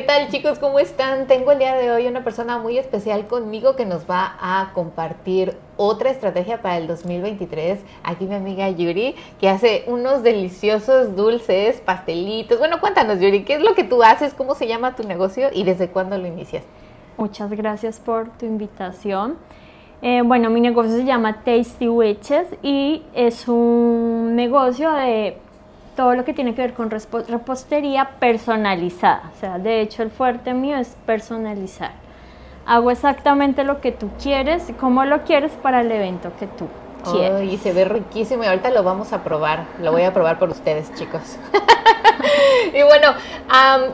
¿Qué tal chicos? ¿Cómo están? Tengo el día de hoy una persona muy especial conmigo que nos va a compartir otra estrategia para el 2023. Aquí mi amiga Yuri, que hace unos deliciosos dulces, pastelitos. Bueno, cuéntanos Yuri, ¿qué es lo que tú haces? ¿Cómo se llama tu negocio y desde cuándo lo inicias? Muchas gracias por tu invitación. Eh, bueno, mi negocio se llama Tasty Witches y es un negocio de todo lo que tiene que ver con repostería personalizada. O sea, de hecho el fuerte mío es personalizar. Hago exactamente lo que tú quieres, como lo quieres para el evento que tú quieres. y se ve riquísimo y ahorita lo vamos a probar. Lo voy a probar por ustedes, chicos. y bueno,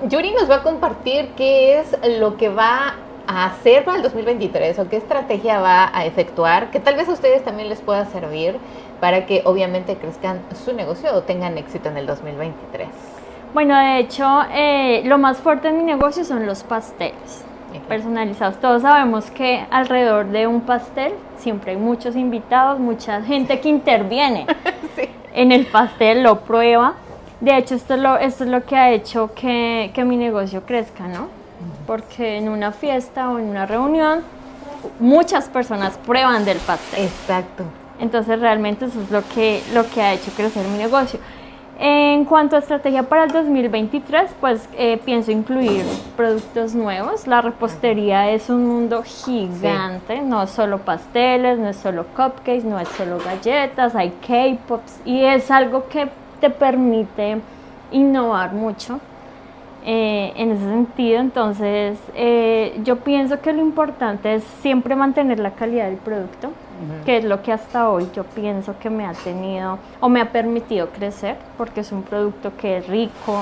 Yuri nos va a compartir qué es lo que va a hacer para el 2023 o qué estrategia va a efectuar que tal vez a ustedes también les pueda servir para que obviamente crezcan su negocio o tengan éxito en el 2023? Bueno, de hecho, eh, lo más fuerte en mi negocio son los pasteles personalizados. Todos sabemos que alrededor de un pastel siempre hay muchos invitados, mucha gente que interviene en el pastel, lo prueba. De hecho, esto es lo, esto es lo que ha hecho que, que mi negocio crezca, ¿no? Porque en una fiesta o en una reunión, muchas personas prueban del pastel. Exacto. Entonces realmente eso es lo que, lo que ha hecho crecer mi negocio. En cuanto a estrategia para el 2023, pues eh, pienso incluir productos nuevos. La repostería es un mundo gigante, no es solo pasteles, no es solo cupcakes, no es solo galletas, hay K-pops y es algo que te permite innovar mucho. Eh, en ese sentido, entonces eh, yo pienso que lo importante es siempre mantener la calidad del producto, que es lo que hasta hoy yo pienso que me ha tenido o me ha permitido crecer, porque es un producto que es rico,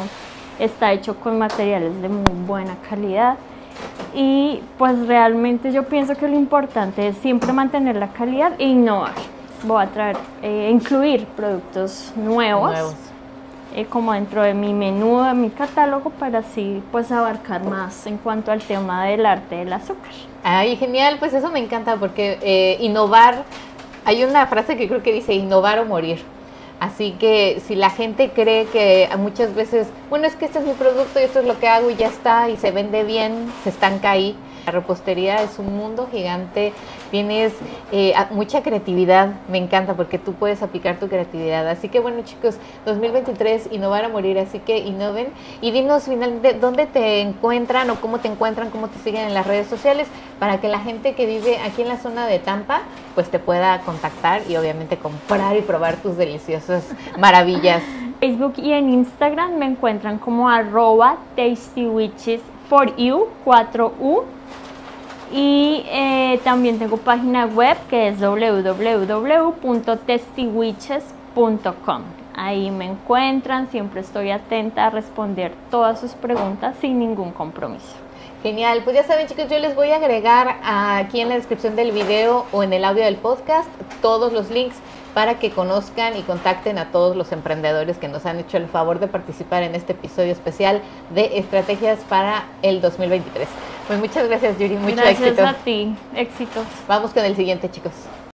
está hecho con materiales de muy buena calidad. Y pues realmente yo pienso que lo importante es siempre mantener la calidad e innovar. Voy a traer, eh, incluir productos nuevos eh, como dentro de mi menú, de mi catálogo, para así pues abarcar más en cuanto al tema del arte del azúcar. Ay, genial, pues eso me encanta porque eh, innovar, hay una frase que creo que dice innovar o morir. Así que si la gente cree que muchas veces, bueno, es que este es mi producto y esto es lo que hago y ya está y se vende bien, se estanca ahí la repostería es un mundo gigante, tienes eh, mucha creatividad, me encanta porque tú puedes aplicar tu creatividad. Así que bueno chicos, 2023, innovar a morir, así que innoven y dinos finalmente dónde te encuentran o cómo te encuentran, cómo te siguen en las redes sociales para que la gente que vive aquí en la zona de Tampa pues te pueda contactar y obviamente comprar y probar tus deliciosas maravillas. Facebook y en Instagram me encuentran como arroba tastywitches for you 4u y eh, también tengo página web que es www.testywitches.com. Ahí me encuentran, siempre estoy atenta a responder todas sus preguntas sin ningún compromiso. Genial, pues ya saben chicos, yo les voy a agregar aquí en la descripción del video o en el audio del podcast todos los links para que conozcan y contacten a todos los emprendedores que nos han hecho el favor de participar en este episodio especial de estrategias para el 2023. Pues muchas gracias Yuri, mucho gracias éxito. Gracias a ti, éxitos. Vamos con el siguiente chicos.